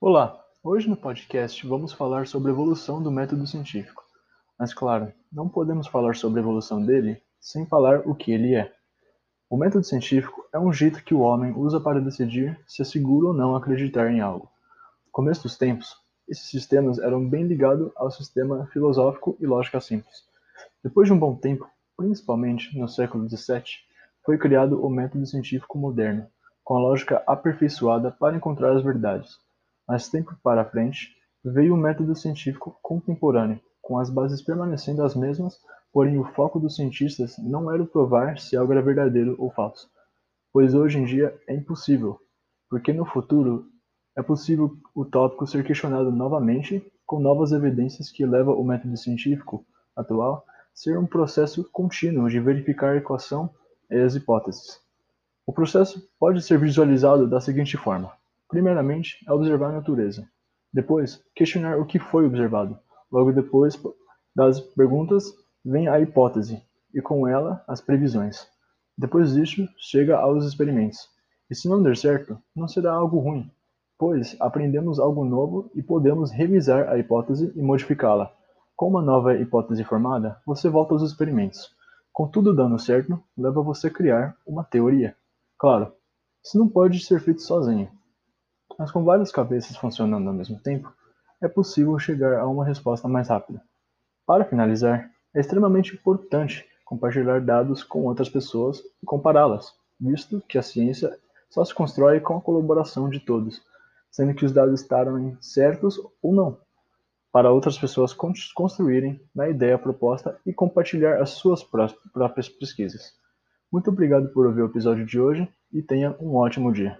Olá, hoje no podcast vamos falar sobre a evolução do método científico. Mas claro, não podemos falar sobre a evolução dele sem falar o que ele é. O método científico é um jeito que o homem usa para decidir se é seguro ou não acreditar em algo. No começo dos tempos, esses sistemas eram bem ligados ao sistema filosófico e lógica simples. Depois de um bom tempo, principalmente no século XVII, foi criado o método científico moderno, com a lógica aperfeiçoada para encontrar as verdades. Mais tempo para frente, veio o método científico contemporâneo, com as bases permanecendo as mesmas, porém o foco dos cientistas não era provar se algo era verdadeiro ou falso, pois hoje em dia é impossível, porque no futuro é possível o tópico ser questionado novamente com novas evidências que leva o método científico atual ser um processo contínuo de verificar a equação e as hipóteses. O processo pode ser visualizado da seguinte forma: primeiramente, é observar a natureza; depois, questionar o que foi observado; logo depois das perguntas vem a hipótese, e com ela as previsões. Depois disto, chega aos experimentos. E se não der certo, não será algo ruim, pois aprendemos algo novo e podemos revisar a hipótese e modificá-la. Com uma nova hipótese formada, você volta aos experimentos. Com tudo dando certo, leva você a criar uma teoria. Claro, isso não pode ser feito sozinho, mas com várias cabeças funcionando ao mesmo tempo, é possível chegar a uma resposta mais rápida. Para finalizar, é extremamente importante compartilhar dados com outras pessoas e compará-las, visto que a ciência só se constrói com a colaboração de todos, sendo que os dados estarão certos ou não, para outras pessoas construírem na ideia proposta e compartilhar as suas próprias pesquisas. Muito obrigado por ouvir o episódio de hoje e tenha um ótimo dia.